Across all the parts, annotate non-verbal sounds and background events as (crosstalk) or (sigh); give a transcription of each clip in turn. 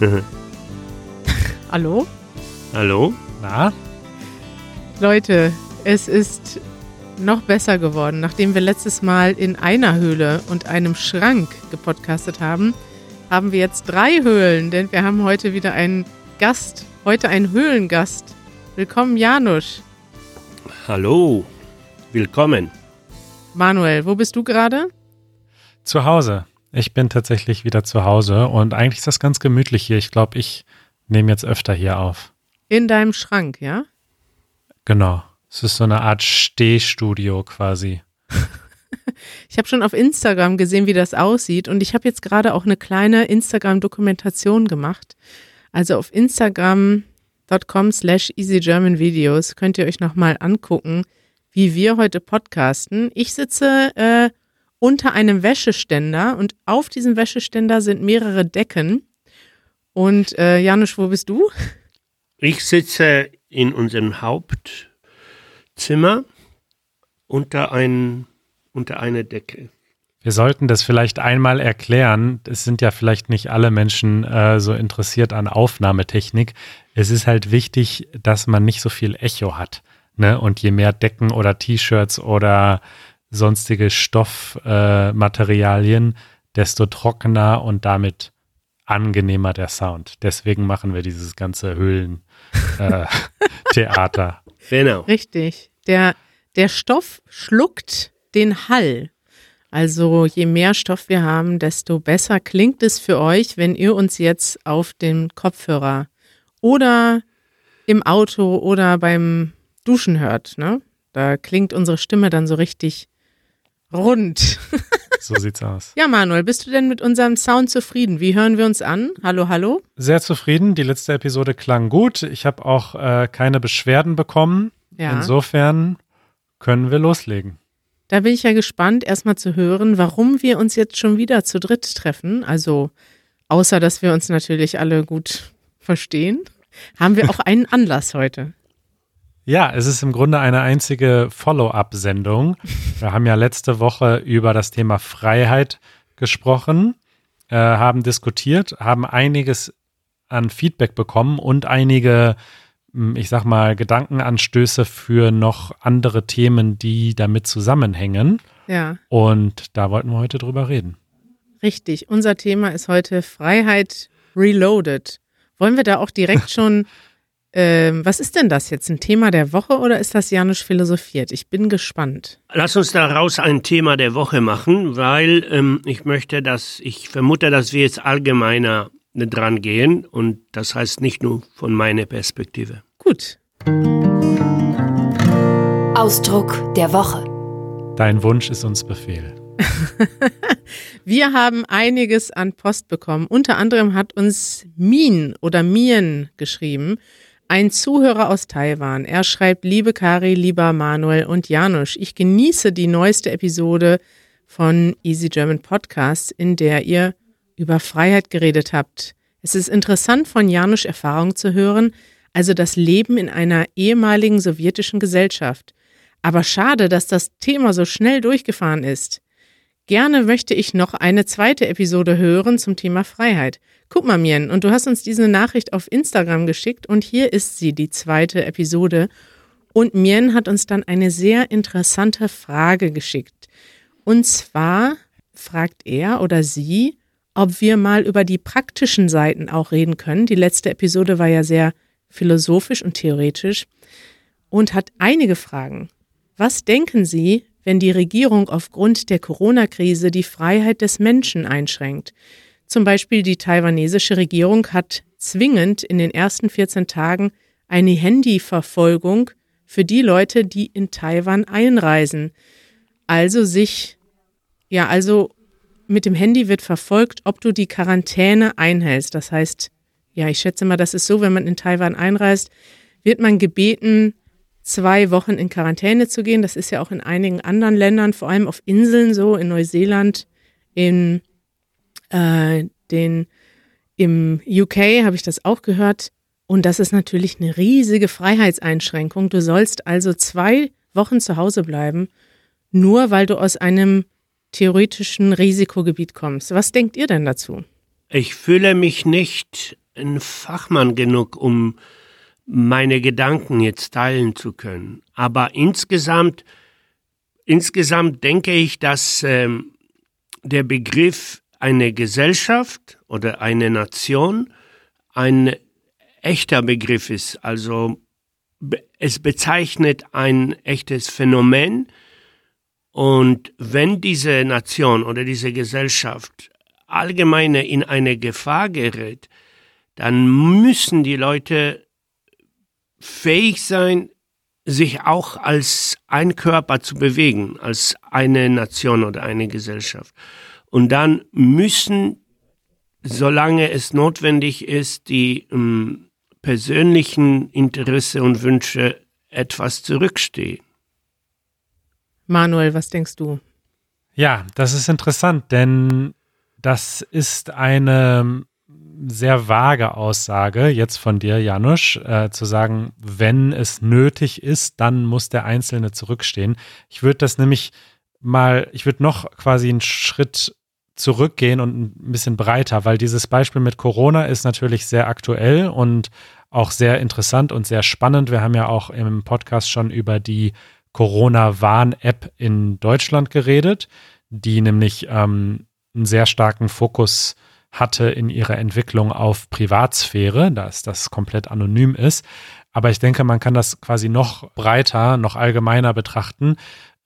(laughs) Hallo? Hallo? Na? Leute, es ist noch besser geworden. Nachdem wir letztes Mal in einer Höhle und einem Schrank gepodcastet haben, haben wir jetzt drei Höhlen, denn wir haben heute wieder einen Gast, heute einen Höhlengast. Willkommen, Janusz. Hallo, willkommen. Manuel, wo bist du gerade? Zu Hause. Ich bin tatsächlich wieder zu Hause und eigentlich ist das ganz gemütlich hier. Ich glaube, ich nehme jetzt öfter hier auf. In deinem Schrank, ja? Genau. Es ist so eine Art Stehstudio quasi. Ich habe schon auf Instagram gesehen, wie das aussieht und ich habe jetzt gerade auch eine kleine Instagram-Dokumentation gemacht. Also auf Instagram.com slash easygermanvideos könnt ihr euch nochmal angucken, wie wir heute podcasten. Ich sitze äh, unter einem Wäscheständer und auf diesem Wäscheständer sind mehrere Decken. Und äh, Janusz, wo bist du? Ich sitze in unserem Hauptzimmer unter, ein, unter einer Decke. Wir sollten das vielleicht einmal erklären. Es sind ja vielleicht nicht alle Menschen äh, so interessiert an Aufnahmetechnik. Es ist halt wichtig, dass man nicht so viel Echo hat. Ne? Und je mehr Decken oder T-Shirts oder sonstige Stoffmaterialien, äh, desto trockener und damit angenehmer der Sound. Deswegen machen wir dieses ganze Höhlen-Theater. Äh, (laughs) genau. Richtig. Der, der Stoff schluckt den Hall. Also je mehr Stoff wir haben, desto besser klingt es für euch, wenn ihr uns jetzt auf den Kopfhörer oder im Auto oder beim Duschen hört. Ne? Da klingt unsere Stimme dann so richtig rund. (laughs) So sieht's aus. Ja, Manuel, bist du denn mit unserem Sound zufrieden? Wie hören wir uns an? Hallo, hallo? Sehr zufrieden. Die letzte Episode klang gut. Ich habe auch äh, keine Beschwerden bekommen. Ja. Insofern können wir loslegen. Da bin ich ja gespannt, erstmal zu hören, warum wir uns jetzt schon wieder zu dritt treffen. Also, außer dass wir uns natürlich alle gut verstehen, haben wir auch einen Anlass heute. Ja, es ist im Grunde eine einzige Follow-up-Sendung. Wir haben ja letzte Woche über das Thema Freiheit gesprochen, äh, haben diskutiert, haben einiges an Feedback bekommen und einige, hm, ich sag mal, Gedankenanstöße für noch andere Themen, die damit zusammenhängen. Ja. Und da wollten wir heute drüber reden. Richtig. Unser Thema ist heute Freiheit Reloaded. Wollen wir da auch direkt (laughs) schon ähm, was ist denn das jetzt? Ein Thema der Woche oder ist das Janusz philosophiert? Ich bin gespannt. Lass uns daraus ein Thema der Woche machen, weil ähm, ich möchte, dass ich vermute, dass wir jetzt allgemeiner dran gehen und das heißt nicht nur von meiner Perspektive. Gut. Ausdruck der Woche. Dein Wunsch ist uns Befehl. (laughs) Wir haben einiges an Post bekommen. Unter anderem hat uns Min oder Mien geschrieben. Ein Zuhörer aus Taiwan. Er schreibt, liebe Kari, lieber Manuel und Janusz, ich genieße die neueste Episode von Easy German Podcast, in der ihr über Freiheit geredet habt. Es ist interessant, von Janusz Erfahrung zu hören, also das Leben in einer ehemaligen sowjetischen Gesellschaft. Aber schade, dass das Thema so schnell durchgefahren ist. Gerne möchte ich noch eine zweite Episode hören zum Thema Freiheit. Guck mal, Mien, und du hast uns diese Nachricht auf Instagram geschickt und hier ist sie, die zweite Episode. Und Mien hat uns dann eine sehr interessante Frage geschickt. Und zwar fragt er oder sie, ob wir mal über die praktischen Seiten auch reden können. Die letzte Episode war ja sehr philosophisch und theoretisch und hat einige Fragen. Was denken Sie, wenn die Regierung aufgrund der Corona-Krise die Freiheit des Menschen einschränkt? Zum Beispiel die taiwanesische Regierung hat zwingend in den ersten 14 Tagen eine Handyverfolgung für die Leute, die in Taiwan einreisen. Also sich, ja, also mit dem Handy wird verfolgt, ob du die Quarantäne einhältst. Das heißt, ja, ich schätze mal, das ist so, wenn man in Taiwan einreist, wird man gebeten, zwei Wochen in Quarantäne zu gehen. Das ist ja auch in einigen anderen Ländern, vor allem auf Inseln so, in Neuseeland, in äh, den im UK habe ich das auch gehört. Und das ist natürlich eine riesige Freiheitseinschränkung. Du sollst also zwei Wochen zu Hause bleiben, nur weil du aus einem theoretischen Risikogebiet kommst. Was denkt ihr denn dazu? Ich fühle mich nicht ein Fachmann genug, um meine Gedanken jetzt teilen zu können. Aber insgesamt, insgesamt denke ich, dass ähm, der Begriff eine Gesellschaft oder eine Nation ein echter Begriff ist. Also es bezeichnet ein echtes Phänomen. Und wenn diese Nation oder diese Gesellschaft allgemein in eine Gefahr gerät, dann müssen die Leute fähig sein, sich auch als ein Körper zu bewegen, als eine Nation oder eine Gesellschaft. Und dann müssen, solange es notwendig ist, die ähm, persönlichen Interesse und Wünsche etwas zurückstehen. Manuel, was denkst du? Ja, das ist interessant, denn das ist eine sehr vage Aussage jetzt von dir, Janusz, äh, zu sagen, wenn es nötig ist, dann muss der Einzelne zurückstehen. Ich würde das nämlich mal, ich würde noch quasi einen Schritt zurückgehen und ein bisschen breiter, weil dieses Beispiel mit Corona ist natürlich sehr aktuell und auch sehr interessant und sehr spannend. Wir haben ja auch im Podcast schon über die Corona-Warn-App in Deutschland geredet, die nämlich ähm, einen sehr starken Fokus hatte in ihrer Entwicklung auf Privatsphäre, dass das komplett anonym ist. Aber ich denke, man kann das quasi noch breiter, noch allgemeiner betrachten,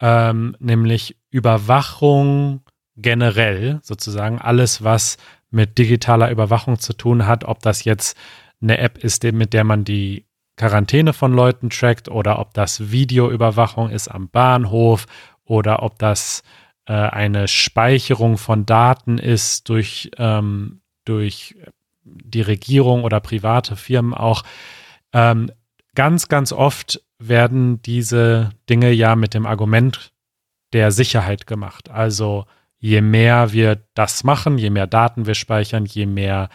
ähm, nämlich Überwachung generell, sozusagen alles, was mit digitaler Überwachung zu tun hat, ob das jetzt eine App ist, mit der man die Quarantäne von Leuten trackt oder ob das Videoüberwachung ist am Bahnhof oder ob das äh, eine Speicherung von Daten ist durch, ähm, durch die Regierung oder private Firmen auch. Ähm, ganz, ganz oft werden diese Dinge ja mit dem Argument der Sicherheit gemacht. Also je mehr wir das machen, je mehr Daten wir speichern, je mehr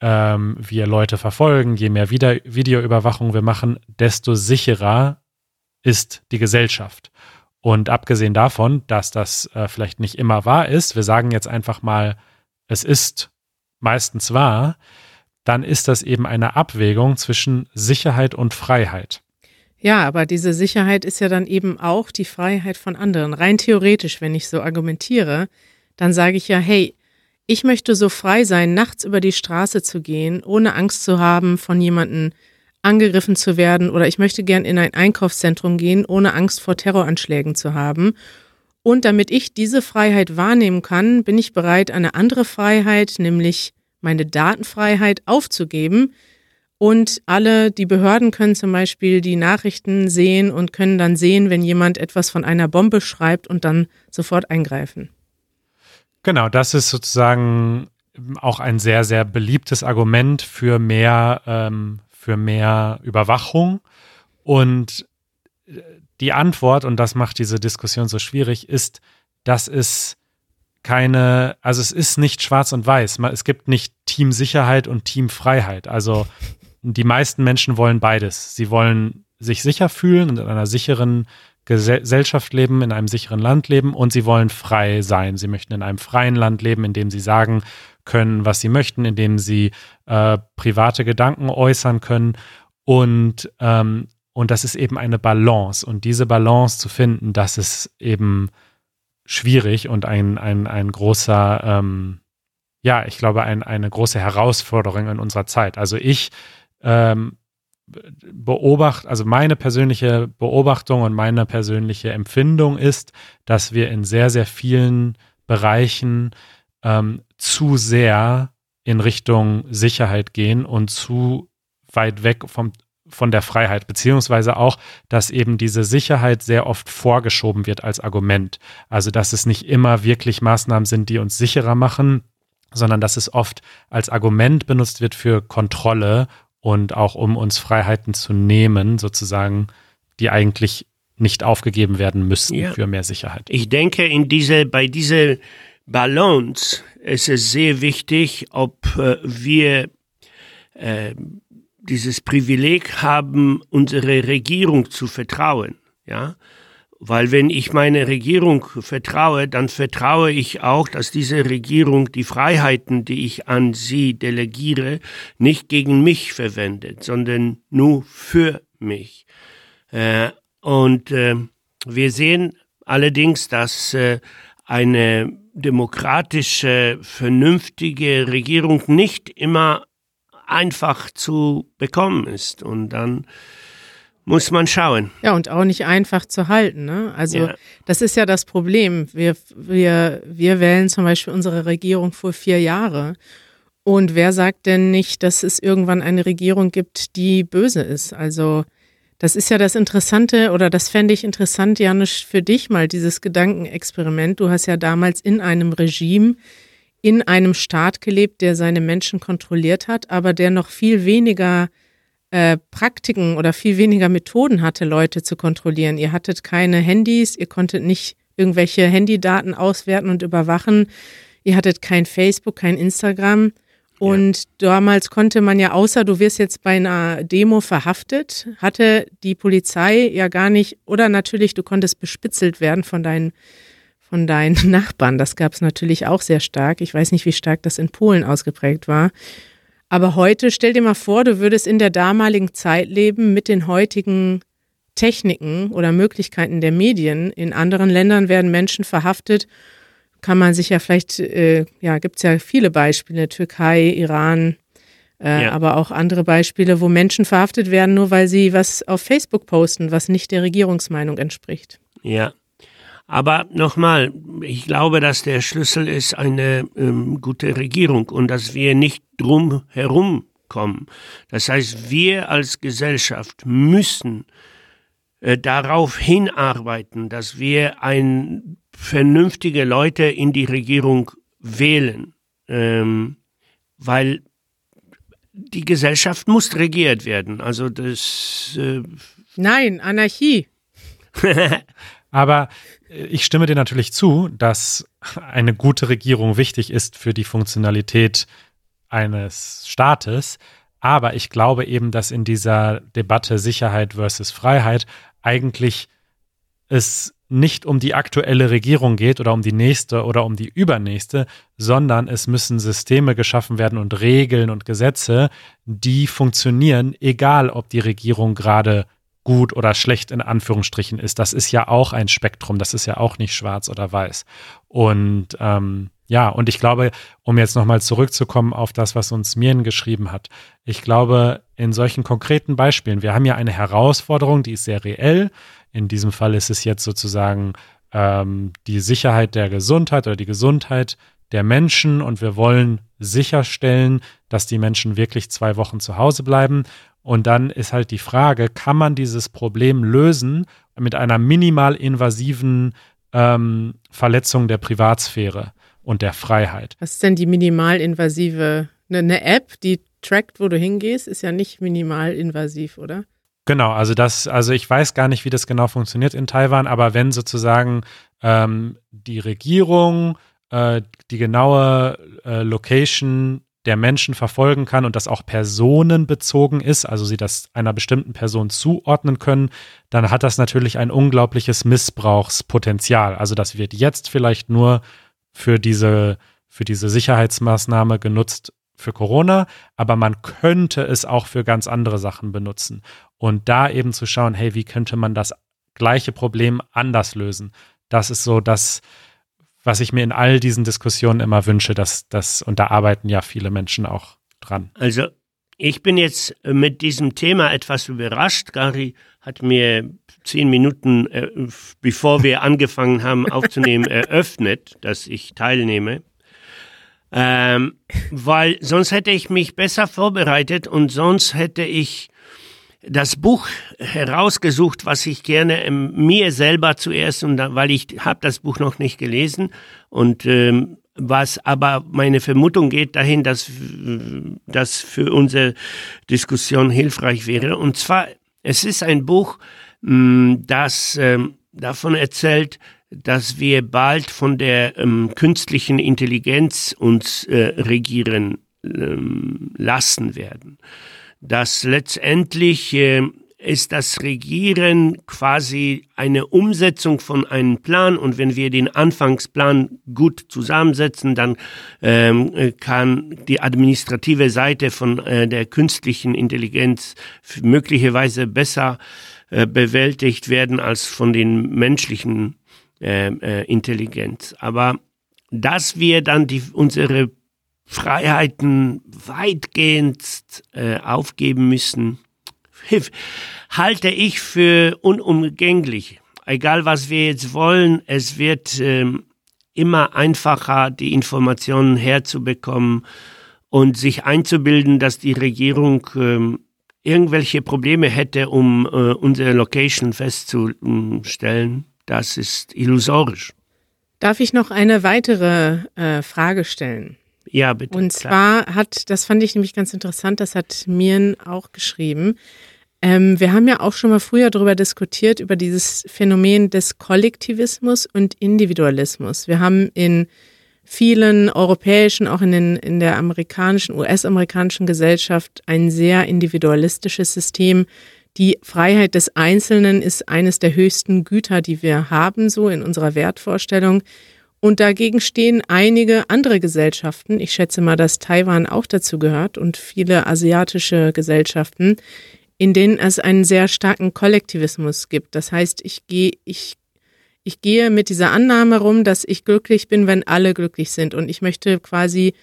ähm, wir Leute verfolgen, je mehr Video Videoüberwachung wir machen, desto sicherer ist die Gesellschaft. Und abgesehen davon, dass das äh, vielleicht nicht immer wahr ist, wir sagen jetzt einfach mal, es ist meistens wahr, dann ist das eben eine Abwägung zwischen Sicherheit und Freiheit. Ja, aber diese Sicherheit ist ja dann eben auch die Freiheit von anderen. Rein theoretisch, wenn ich so argumentiere, dann sage ich ja, hey, ich möchte so frei sein, nachts über die Straße zu gehen, ohne Angst zu haben, von jemandem angegriffen zu werden oder ich möchte gern in ein Einkaufszentrum gehen, ohne Angst vor Terroranschlägen zu haben. Und damit ich diese Freiheit wahrnehmen kann, bin ich bereit, eine andere Freiheit, nämlich meine Datenfreiheit aufzugeben. Und alle, die Behörden können zum Beispiel die Nachrichten sehen und können dann sehen, wenn jemand etwas von einer Bombe schreibt und dann sofort eingreifen. Genau, das ist sozusagen auch ein sehr, sehr beliebtes Argument für mehr, ähm, für mehr Überwachung. Und die Antwort, und das macht diese Diskussion so schwierig, ist, dass es keine, also es ist nicht schwarz und weiß. Es gibt nicht Teamsicherheit und Teamfreiheit. Also die meisten Menschen wollen beides. Sie wollen sich sicher fühlen und in einer sicheren Gesellschaft leben, in einem sicheren Land leben und sie wollen frei sein. Sie möchten in einem freien Land leben, in dem sie sagen können, was sie möchten, in dem sie äh, private Gedanken äußern können. Und, ähm, und das ist eben eine Balance. Und diese Balance zu finden, das ist eben schwierig und ein, ein, ein großer, ähm, ja, ich glaube, ein, eine große Herausforderung in unserer Zeit. Also ich ähm, beobachte, also meine persönliche Beobachtung und meine persönliche Empfindung ist, dass wir in sehr, sehr vielen Bereichen ähm, zu sehr in Richtung Sicherheit gehen und zu weit weg vom, von der Freiheit, beziehungsweise auch, dass eben diese Sicherheit sehr oft vorgeschoben wird als Argument. Also, dass es nicht immer wirklich Maßnahmen sind, die uns sicherer machen, sondern dass es oft als Argument benutzt wird für Kontrolle und auch um uns Freiheiten zu nehmen, sozusagen, die eigentlich nicht aufgegeben werden müssen ja. für mehr Sicherheit. Ich denke, in diese, bei dieser Balance ist es sehr wichtig, ob äh, wir äh, dieses Privileg haben, unsere Regierung zu vertrauen, ja, Weil wenn ich meine Regierung vertraue, dann vertraue ich auch, dass diese Regierung die Freiheiten, die ich an sie delegiere, nicht gegen mich verwendet, sondern nur für mich. Äh, und äh, wir sehen allerdings, dass äh, eine demokratische, vernünftige Regierung nicht immer einfach zu bekommen ist. Und dann muss man schauen. Ja, und auch nicht einfach zu halten. Ne? Also ja. das ist ja das Problem. Wir, wir, wir wählen zum Beispiel unsere Regierung vor vier Jahre. Und wer sagt denn nicht, dass es irgendwann eine Regierung gibt, die böse ist? Also das ist ja das Interessante oder das fände ich interessant, Janusz, für dich mal, dieses Gedankenexperiment. Du hast ja damals in einem Regime, in einem Staat gelebt, der seine Menschen kontrolliert hat, aber der noch viel weniger äh, Praktiken oder viel weniger Methoden hatte, Leute zu kontrollieren. Ihr hattet keine Handys, ihr konntet nicht irgendwelche Handydaten auswerten und überwachen. Ihr hattet kein Facebook, kein Instagram. Und ja. damals konnte man ja, außer du wirst jetzt bei einer Demo verhaftet, hatte die Polizei ja gar nicht, oder natürlich, du konntest bespitzelt werden von deinen, von deinen (laughs) Nachbarn. Das gab es natürlich auch sehr stark. Ich weiß nicht, wie stark das in Polen ausgeprägt war. Aber heute, stell dir mal vor, du würdest in der damaligen Zeit leben mit den heutigen Techniken oder Möglichkeiten der Medien. In anderen Ländern werden Menschen verhaftet kann man sich ja vielleicht, äh, ja, gibt es ja viele Beispiele, Türkei, Iran, äh, ja. aber auch andere Beispiele, wo Menschen verhaftet werden, nur weil sie was auf Facebook posten, was nicht der Regierungsmeinung entspricht. Ja. Aber nochmal, ich glaube, dass der Schlüssel ist eine ähm, gute Regierung und dass wir nicht drum herum kommen. Das heißt, wir als Gesellschaft müssen äh, darauf hinarbeiten, dass wir ein vernünftige Leute in die Regierung wählen, ähm, weil die Gesellschaft muss regiert werden. Also das. Äh Nein, Anarchie. (laughs) Aber ich stimme dir natürlich zu, dass eine gute Regierung wichtig ist für die Funktionalität eines Staates. Aber ich glaube eben, dass in dieser Debatte Sicherheit versus Freiheit eigentlich es nicht um die aktuelle Regierung geht oder um die nächste oder um die übernächste, sondern es müssen Systeme geschaffen werden und Regeln und Gesetze, die funktionieren, egal ob die Regierung gerade gut oder schlecht in Anführungsstrichen ist. Das ist ja auch ein Spektrum, das ist ja auch nicht schwarz oder weiß. Und ähm, ja, und ich glaube, um jetzt nochmal zurückzukommen auf das, was uns Mirn geschrieben hat, ich glaube, in solchen konkreten Beispielen, wir haben ja eine Herausforderung, die ist sehr reell, in diesem Fall ist es jetzt sozusagen ähm, die Sicherheit der Gesundheit oder die Gesundheit der Menschen und wir wollen sicherstellen, dass die Menschen wirklich zwei Wochen zu Hause bleiben. Und dann ist halt die Frage, kann man dieses Problem lösen mit einer minimal invasiven ähm, Verletzung der Privatsphäre und der Freiheit? Was ist denn die minimal invasive? Eine, eine App, die trackt, wo du hingehst, ist ja nicht minimal invasiv, oder? Genau, also das, also ich weiß gar nicht, wie das genau funktioniert in Taiwan, aber wenn sozusagen ähm, die Regierung äh, die genaue äh, Location der Menschen verfolgen kann und das auch personenbezogen ist, also sie das einer bestimmten Person zuordnen können, dann hat das natürlich ein unglaubliches Missbrauchspotenzial. Also das wird jetzt vielleicht nur für diese, für diese Sicherheitsmaßnahme genutzt für Corona, aber man könnte es auch für ganz andere Sachen benutzen. Und da eben zu schauen, hey, wie könnte man das gleiche Problem anders lösen? Das ist so das, was ich mir in all diesen Diskussionen immer wünsche, dass das, und da arbeiten ja viele Menschen auch dran. Also ich bin jetzt mit diesem Thema etwas überrascht. Gary hat mir zehn Minuten, äh, bevor wir (laughs) angefangen haben aufzunehmen, eröffnet, dass ich teilnehme. Ähm, weil sonst hätte ich mich besser vorbereitet und sonst hätte ich das Buch herausgesucht, was ich gerne ähm, mir selber zuerst und da, weil ich habe das Buch noch nicht gelesen und ähm, was aber meine Vermutung geht dahin, dass das für unsere Diskussion hilfreich wäre. Und zwar, es ist ein Buch, mh, das ähm, davon erzählt, dass wir bald von der ähm, künstlichen Intelligenz uns äh, regieren lassen werden. Dass letztendlich äh, ist das Regieren quasi eine Umsetzung von einem Plan und wenn wir den Anfangsplan gut zusammensetzen, dann ähm, kann die administrative Seite von äh, der künstlichen Intelligenz möglicherweise besser äh, bewältigt werden als von den menschlichen äh, äh, Intelligenz. Aber dass wir dann die, unsere Freiheiten weitgehend äh, aufgeben müssen, halte ich für unumgänglich. Egal was wir jetzt wollen, es wird ähm, immer einfacher, die Informationen herzubekommen und sich einzubilden, dass die Regierung ähm, irgendwelche Probleme hätte, um äh, unsere Location festzustellen. Das ist illusorisch. Darf ich noch eine weitere äh, Frage stellen? Ja, bitte. Und zwar klar. hat, das fand ich nämlich ganz interessant, das hat Mirn auch geschrieben. Ähm, wir haben ja auch schon mal früher darüber diskutiert, über dieses Phänomen des Kollektivismus und Individualismus. Wir haben in vielen europäischen, auch in, den, in der amerikanischen, US-amerikanischen Gesellschaft ein sehr individualistisches System. Die Freiheit des Einzelnen ist eines der höchsten Güter, die wir haben, so in unserer Wertvorstellung. Und dagegen stehen einige andere Gesellschaften, ich schätze mal, dass Taiwan auch dazu gehört und viele asiatische Gesellschaften, in denen es einen sehr starken Kollektivismus gibt. Das heißt, ich gehe, ich, ich gehe mit dieser Annahme rum, dass ich glücklich bin, wenn alle glücklich sind. Und ich möchte quasi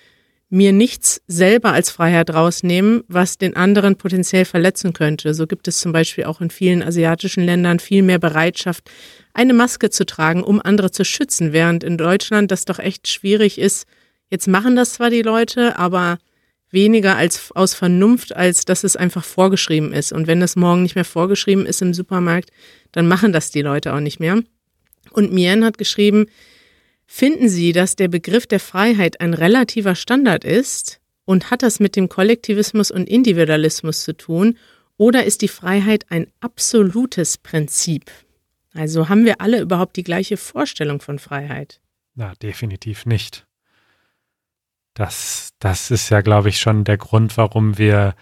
mir nichts selber als Freiheit rausnehmen, was den anderen potenziell verletzen könnte. So gibt es zum Beispiel auch in vielen asiatischen Ländern viel mehr Bereitschaft, eine Maske zu tragen, um andere zu schützen, während in Deutschland das doch echt schwierig ist. Jetzt machen das zwar die Leute, aber weniger als aus Vernunft, als dass es einfach vorgeschrieben ist. Und wenn das morgen nicht mehr vorgeschrieben ist im Supermarkt, dann machen das die Leute auch nicht mehr. Und Mien hat geschrieben, finden Sie, dass der Begriff der Freiheit ein relativer Standard ist und hat das mit dem Kollektivismus und Individualismus zu tun? Oder ist die Freiheit ein absolutes Prinzip? Also haben wir alle überhaupt die gleiche Vorstellung von Freiheit? Na, definitiv nicht. Das, das ist ja, glaube ich, schon der Grund, warum wir,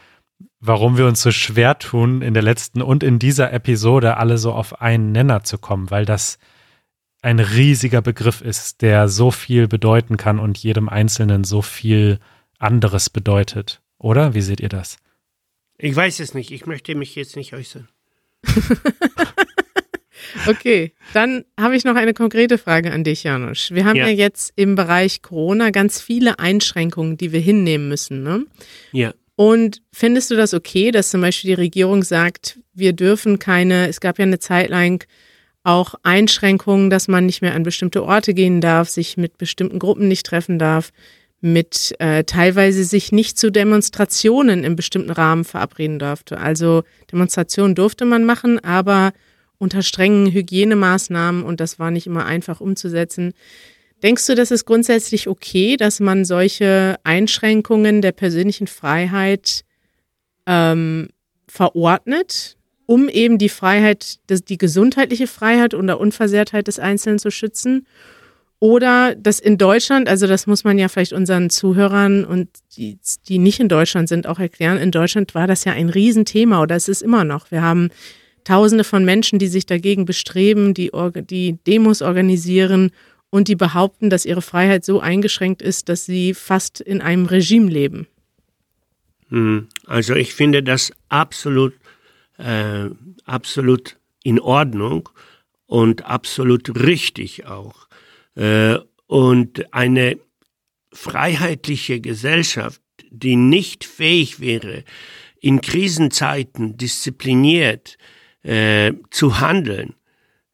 warum wir uns so schwer tun, in der letzten und in dieser Episode alle so auf einen Nenner zu kommen, weil das ein riesiger Begriff ist, der so viel bedeuten kann und jedem Einzelnen so viel anderes bedeutet. Oder? Wie seht ihr das? Ich weiß es nicht. Ich möchte mich jetzt nicht äußern. (laughs) Okay, dann habe ich noch eine konkrete Frage an dich, Janusz. Wir haben ja. ja. jetzt im Bereich Corona ganz viele Einschränkungen, die wir hinnehmen müssen. Ne? Ja. Und findest du das okay, dass zum Beispiel die Regierung sagt, wir dürfen keine, es gab ja eine Zeit lang auch Einschränkungen, dass man nicht mehr an bestimmte Orte gehen darf, sich mit bestimmten Gruppen nicht treffen darf, mit äh, teilweise sich nicht zu Demonstrationen im bestimmten Rahmen verabreden durfte. Also Demonstrationen durfte man machen, aber unter strengen Hygienemaßnahmen und das war nicht immer einfach umzusetzen. Denkst du, das ist grundsätzlich okay, dass man solche Einschränkungen der persönlichen Freiheit ähm, verordnet, um eben die Freiheit, die gesundheitliche Freiheit oder Unversehrtheit des Einzelnen zu schützen? Oder dass in Deutschland, also das muss man ja vielleicht unseren Zuhörern und die, die nicht in Deutschland sind, auch erklären, in Deutschland war das ja ein Riesenthema oder es ist immer noch. Wir haben Tausende von Menschen, die sich dagegen bestreben, die, die Demos organisieren und die behaupten, dass ihre Freiheit so eingeschränkt ist, dass sie fast in einem Regime leben. Hm, also ich finde das absolut, äh, absolut in Ordnung und absolut richtig auch. Äh, und eine freiheitliche Gesellschaft, die nicht fähig wäre, in Krisenzeiten diszipliniert äh, zu handeln,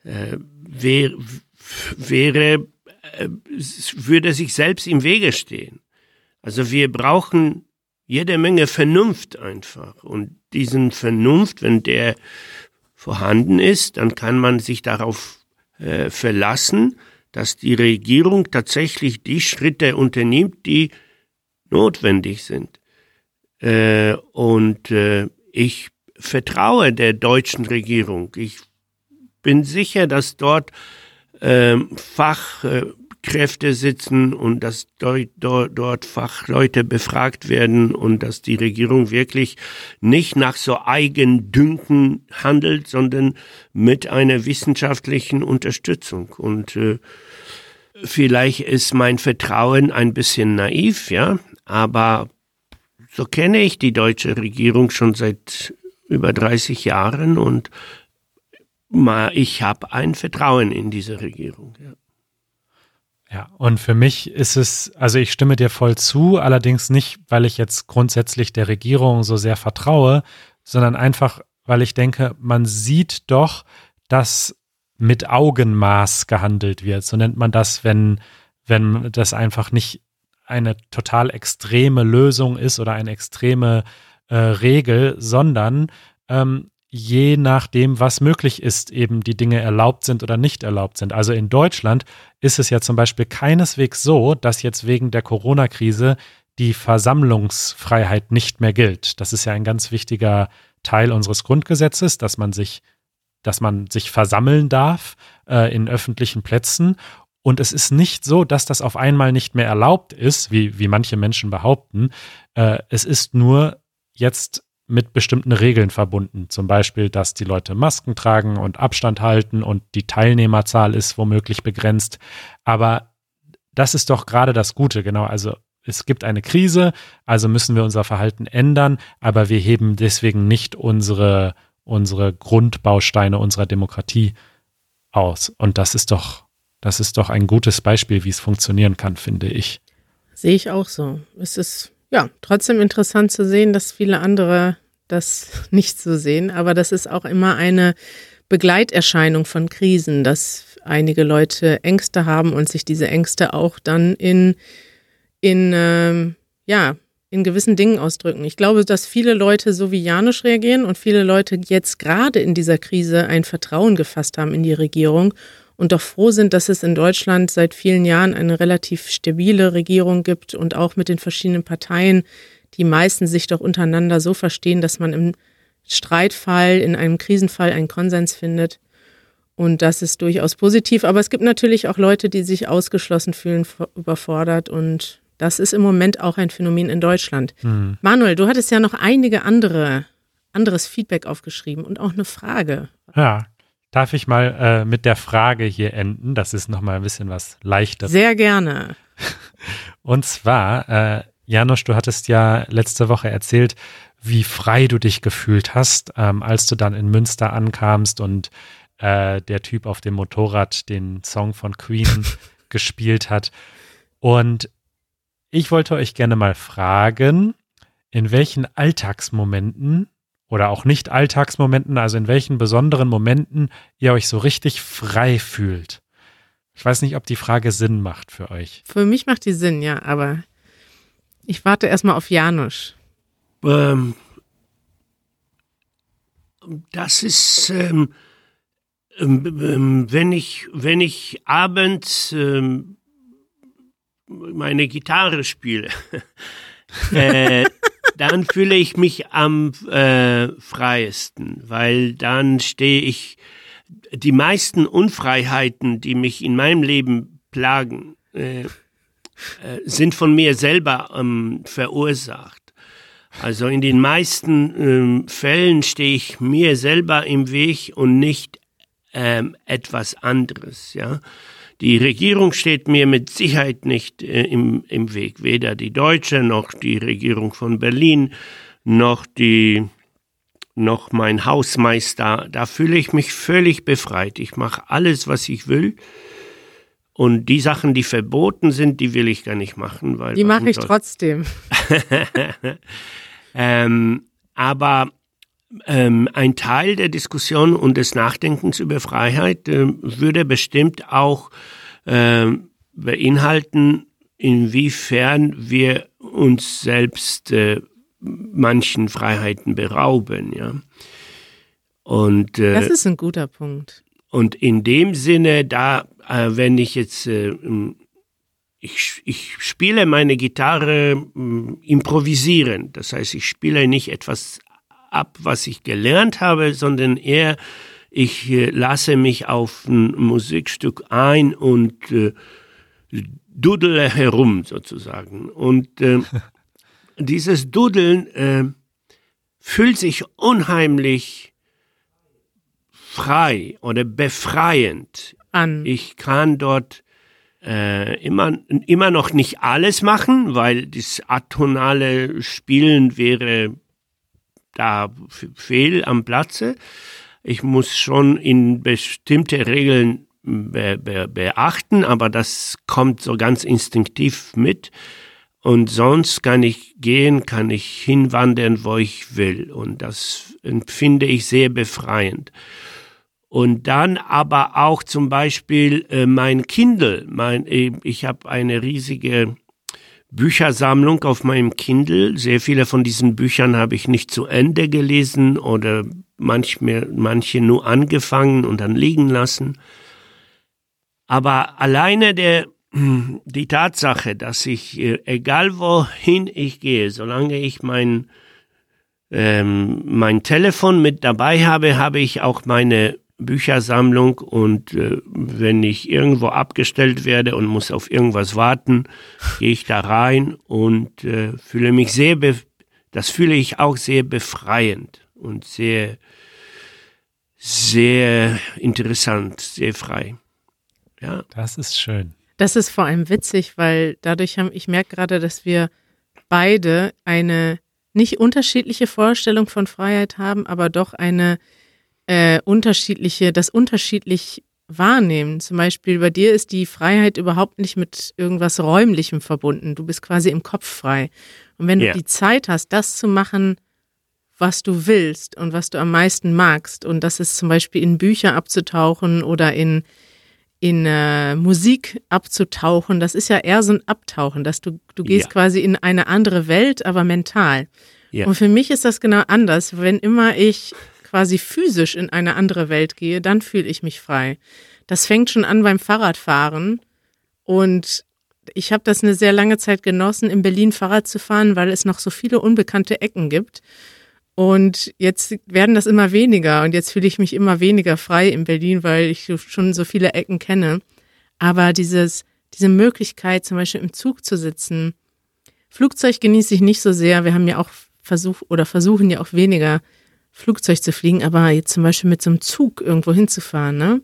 äh, wär, wäre, äh, würde sich selbst im Wege stehen. Also wir brauchen jede Menge Vernunft einfach. Und diesen Vernunft, wenn der vorhanden ist, dann kann man sich darauf äh, verlassen, dass die Regierung tatsächlich die Schritte unternimmt, die notwendig sind. Äh, und äh, ich vertraue der deutschen Regierung. Ich bin sicher, dass dort ähm, Fachkräfte Kräfte sitzen und dass dort, dort, dort Fachleute befragt werden und dass die Regierung wirklich nicht nach so Eigendünken handelt, sondern mit einer wissenschaftlichen Unterstützung. Und äh, vielleicht ist mein Vertrauen ein bisschen naiv, ja, aber so kenne ich die deutsche Regierung schon seit über 30 Jahren und ich habe ein Vertrauen in diese Regierung. Ja. Ja, und für mich ist es, also ich stimme dir voll zu, allerdings nicht, weil ich jetzt grundsätzlich der Regierung so sehr vertraue, sondern einfach, weil ich denke, man sieht doch, dass mit Augenmaß gehandelt wird. So nennt man das, wenn, wenn das einfach nicht eine total extreme Lösung ist oder eine extreme äh, Regel, sondern ähm, je nachdem, was möglich ist, eben die Dinge erlaubt sind oder nicht erlaubt sind. Also in Deutschland ist es ja zum Beispiel keineswegs so, dass jetzt wegen der Corona-Krise die Versammlungsfreiheit nicht mehr gilt. Das ist ja ein ganz wichtiger Teil unseres Grundgesetzes, dass man sich, dass man sich versammeln darf äh, in öffentlichen Plätzen. Und es ist nicht so, dass das auf einmal nicht mehr erlaubt ist, wie, wie manche Menschen behaupten. Äh, es ist nur jetzt mit bestimmten Regeln verbunden. Zum Beispiel, dass die Leute Masken tragen und Abstand halten und die Teilnehmerzahl ist womöglich begrenzt. Aber das ist doch gerade das Gute, genau. Also es gibt eine Krise, also müssen wir unser Verhalten ändern, aber wir heben deswegen nicht unsere, unsere Grundbausteine unserer Demokratie aus. Und das ist doch, das ist doch ein gutes Beispiel, wie es funktionieren kann, finde ich. Sehe ich auch so. Es ist ja, trotzdem interessant zu sehen, dass viele andere das (laughs) nicht so sehen. Aber das ist auch immer eine Begleiterscheinung von Krisen, dass einige Leute Ängste haben und sich diese Ängste auch dann in, in ähm, ja, in gewissen Dingen ausdrücken. Ich glaube, dass viele Leute so wie Janusz reagieren und viele Leute jetzt gerade in dieser Krise ein Vertrauen gefasst haben in die Regierung und doch froh sind, dass es in Deutschland seit vielen Jahren eine relativ stabile Regierung gibt und auch mit den verschiedenen Parteien, die meisten sich doch untereinander so verstehen, dass man im Streitfall, in einem Krisenfall einen Konsens findet. Und das ist durchaus positiv. Aber es gibt natürlich auch Leute, die sich ausgeschlossen fühlen, überfordert. Und das ist im Moment auch ein Phänomen in Deutschland. Mhm. Manuel, du hattest ja noch einige andere, anderes Feedback aufgeschrieben und auch eine Frage. Ja, Darf ich mal äh, mit der Frage hier enden? Das ist nochmal ein bisschen was leichter. Sehr gerne. (laughs) Und zwar, äh, Janusz, du hattest ja letzte Woche erzählt, wie frei du dich gefühlt hast, ähm, als du dann in Münster ankamst und äh, der Typ auf dem Motorrad den Song von Queen (laughs) gespielt hat. Und ich wollte euch gerne mal fragen, in welchen Alltagsmomenten oder auch nicht Alltagsmomenten, also in welchen besonderen Momenten ihr euch so richtig frei fühlt. Ich weiß nicht, ob die Frage Sinn macht für euch. Für mich macht die Sinn, ja, aber ich warte erstmal auf Janusz. Ähm, das ist, ähm, ähm, ähm wenn ich, wenn ich abends ähm, meine Gitarre spiele, (laughs) äh, dann fühle ich mich am äh, freiesten, weil dann stehe ich die meisten Unfreiheiten, die mich in meinem Leben plagen, äh, äh, sind von mir selber ähm, verursacht. Also in den meisten ähm, Fällen stehe ich mir selber im Weg und nicht ähm, etwas anderes, ja. Die Regierung steht mir mit Sicherheit nicht äh, im, im Weg, weder die deutsche noch die Regierung von Berlin noch die noch mein Hausmeister. Da fühle ich mich völlig befreit. Ich mache alles, was ich will. Und die Sachen, die verboten sind, die will ich gar nicht machen. Weil die mache ich trotzdem. (laughs) ähm, aber ähm, ein Teil der Diskussion und des Nachdenkens über Freiheit äh, würde bestimmt auch äh, beinhalten, inwiefern wir uns selbst äh, manchen Freiheiten berauben, ja. Und, äh, das ist ein guter Punkt. Und in dem Sinne, da, äh, wenn ich jetzt, äh, ich, ich spiele meine Gitarre äh, improvisieren, das heißt, ich spiele nicht etwas ab, was ich gelernt habe, sondern eher, ich äh, lasse mich auf ein Musikstück ein und äh, dudele herum sozusagen. Und äh, (laughs) dieses Dudeln fühlt sich unheimlich frei oder befreiend An. ich kann dort äh, immer, immer noch nicht alles machen, weil das atonale Spielen wäre da fehl am Platze. Ich muss schon in bestimmte Regeln be be beachten, aber das kommt so ganz instinktiv mit. Und sonst kann ich gehen, kann ich hinwandern, wo ich will. Und das empfinde ich sehr befreiend. Und dann aber auch zum Beispiel äh, mein Kindle. Mein, äh, ich habe eine riesige Büchersammlung auf meinem Kindle. Sehr viele von diesen Büchern habe ich nicht zu Ende gelesen oder manchmal, manche nur angefangen und dann liegen lassen. Aber alleine der, (clears throat) die Tatsache, dass ich, äh, egal wohin ich gehe, solange ich mein, ähm, mein Telefon mit dabei habe, habe ich auch meine Büchersammlung und äh, wenn ich irgendwo abgestellt werde und muss auf irgendwas warten, gehe ich da rein und äh, fühle mich sehr, das fühle ich auch sehr befreiend und sehr, sehr interessant, sehr frei. Ja. Das ist schön. Das ist vor allem witzig, weil dadurch haben, ich merke gerade, dass wir beide eine nicht unterschiedliche Vorstellung von Freiheit haben, aber doch eine äh, unterschiedliche, das unterschiedlich wahrnehmen. Zum Beispiel bei dir ist die Freiheit überhaupt nicht mit irgendwas Räumlichem verbunden. Du bist quasi im Kopf frei. Und wenn Ja. du die Zeit hast, das zu machen, was du willst und was du am meisten magst, und das ist zum Beispiel in Bücher abzutauchen oder in, in äh, Musik abzutauchen, das ist ja eher so ein Abtauchen, dass du, du gehst Ja. quasi in eine andere Welt, aber mental. Ja. Und für mich ist das genau anders. Wenn immer ich quasi physisch in eine andere Welt gehe, dann fühle ich mich frei. Das fängt schon an beim Fahrradfahren und ich habe das eine sehr lange Zeit genossen, in Berlin Fahrrad zu fahren, weil es noch so viele unbekannte Ecken gibt. Und jetzt werden das immer weniger und jetzt fühle ich mich immer weniger frei in Berlin, weil ich schon so viele Ecken kenne. Aber dieses, diese Möglichkeit, zum Beispiel im Zug zu sitzen, Flugzeug genieße ich nicht so sehr. Wir haben ja auch versucht oder versuchen ja auch weniger Flugzeug zu fliegen, aber jetzt zum Beispiel mit so einem Zug irgendwo hinzufahren, ne?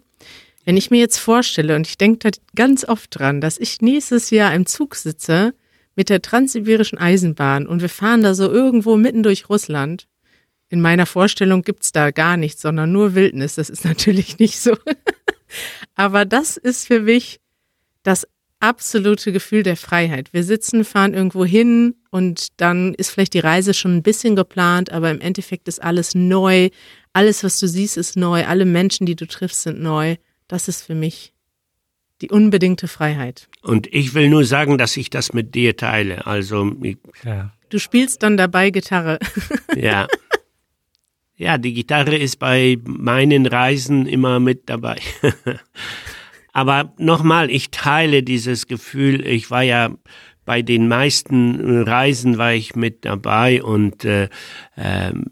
Wenn ich mir jetzt vorstelle, und ich denke da ganz oft dran, dass ich nächstes Jahr im Zug sitze mit der Transsibirischen Eisenbahn und wir fahren da so irgendwo mitten durch Russland. In meiner Vorstellung gibt's da gar nichts, sondern nur Wildnis. Das ist natürlich (laughs) nicht so. Aber das ist für mich das absolute Gefühl der Freiheit. Wir sitzen, fahren irgendwo hin und dann ist vielleicht die Reise schon ein bisschen geplant, aber im Endeffekt ist alles neu. Alles, was du siehst, ist neu. Alle Menschen, die du triffst, sind neu. Das ist für mich die unbedingte Freiheit. Und ich will nur sagen, dass ich das mit dir teile. Also, ich, Ja. Du spielst dann dabei Gitarre. (laughs) ja. Ja, die Gitarre ist bei meinen Reisen immer mit dabei. (laughs) Aber nochmal, ich teile dieses Gefühl. Ich war ja bei den meisten Reisen war ich mit dabei und äh, ähm,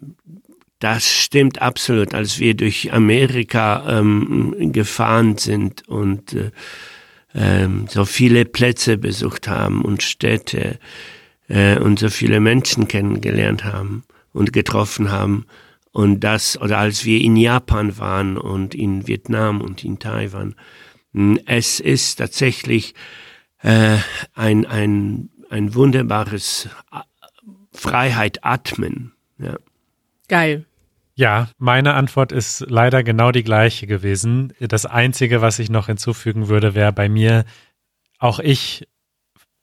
das stimmt absolut. Als wir durch Amerika ähm, gefahren sind und äh, ähm, so viele Plätze besucht haben und Städte äh, und so viele Menschen kennengelernt haben und getroffen haben. Und das, oder als wir in Japan waren und in Vietnam und in Taiwan, es ist tatsächlich äh, ein, ein, ein wunderbares A- Freiheit atmen. Ja. Geil. Ja, meine Antwort ist leider genau die gleiche gewesen. Das Einzige, was ich noch hinzufügen würde, wäre bei mir, auch ich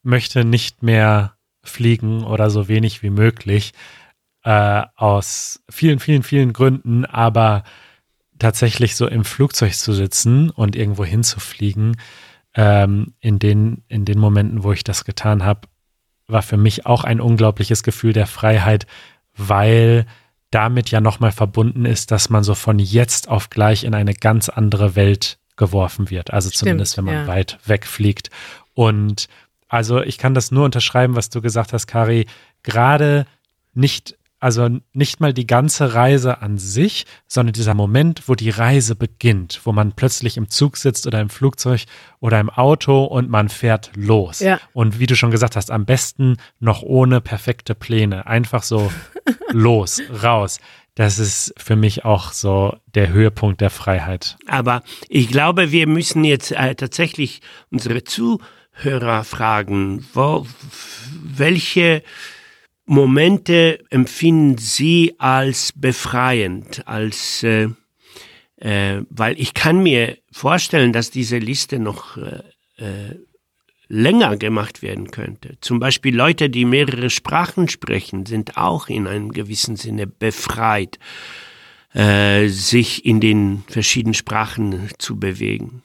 möchte nicht mehr fliegen oder so wenig wie möglich, äh, aus vielen, vielen, vielen Gründen, aber tatsächlich so im Flugzeug zu sitzen und irgendwo hinzufliegen, ähm, in, den, in den Momenten, wo ich das getan habe, war für mich auch ein unglaubliches Gefühl der Freiheit, weil damit ja nochmal verbunden ist, dass man so von jetzt auf gleich in eine ganz andere Welt geworfen wird. Also Stimmt, zumindest, wenn man ja. weit wegfliegt. Und also ich kann das nur unterschreiben, was du gesagt hast, Kari. Gerade nicht also nicht mal die ganze Reise an sich, sondern dieser Moment, wo die Reise beginnt, wo man plötzlich im Zug sitzt oder im Flugzeug oder im Auto und man fährt los. Ja. Und wie du schon gesagt hast, am besten noch ohne perfekte Pläne. Einfach so (laughs) los, raus. Das ist für mich auch so der Höhepunkt der Freiheit. Aber ich glaube, wir müssen jetzt äh, tatsächlich unsere Zuhörer fragen, wo, welche Momente empfinden Sie als befreiend, als äh, äh, weil ich kann mir vorstellen, dass diese Liste noch äh, äh, länger gemacht werden könnte. Zum Beispiel Leute, die mehrere Sprachen sprechen, sind auch in einem gewissen Sinne befreit, äh, sich in den verschiedenen Sprachen zu bewegen.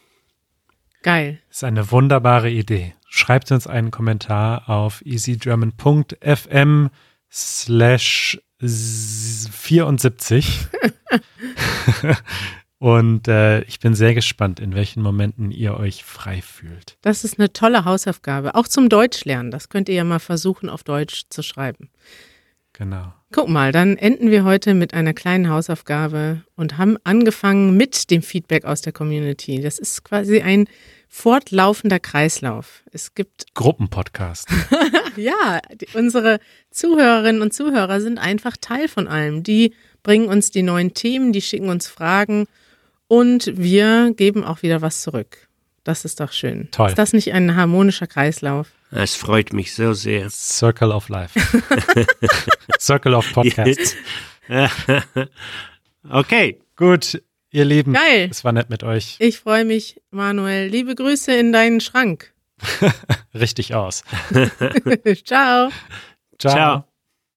Geil. Das ist eine wunderbare Idee. Schreibt uns einen Kommentar auf easygerman.fm slash 74. (laughs) Und äh, ich bin sehr gespannt, in welchen Momenten ihr euch frei fühlt. Das ist eine tolle Hausaufgabe. Auch zum Deutschlernen. Das könnt ihr ja mal versuchen, auf Deutsch zu schreiben. Genau. Guck mal, dann enden wir heute mit einer kleinen Hausaufgabe und haben angefangen mit dem Feedback aus der Community. Das ist quasi ein fortlaufender Kreislauf. Es gibt (laughs) Gruppenpodcast. ja, die, unsere Zuhörerinnen und Zuhörer sind einfach Teil von allem. Die bringen uns die neuen Themen, die schicken uns Fragen und wir geben auch wieder was zurück. Das ist doch schön. Toll. Ist das nicht ein harmonischer Kreislauf? Es freut mich so sehr. Circle of Life. (laughs) Circle of Podcast. (laughs) okay. Gut, ihr Lieben. Geil. Es war nett mit euch. Ich freue mich, Manuel. Liebe Grüße in deinen Schrank. (laughs) Richtig aus. (laughs) Ciao. Ciao. Ciao.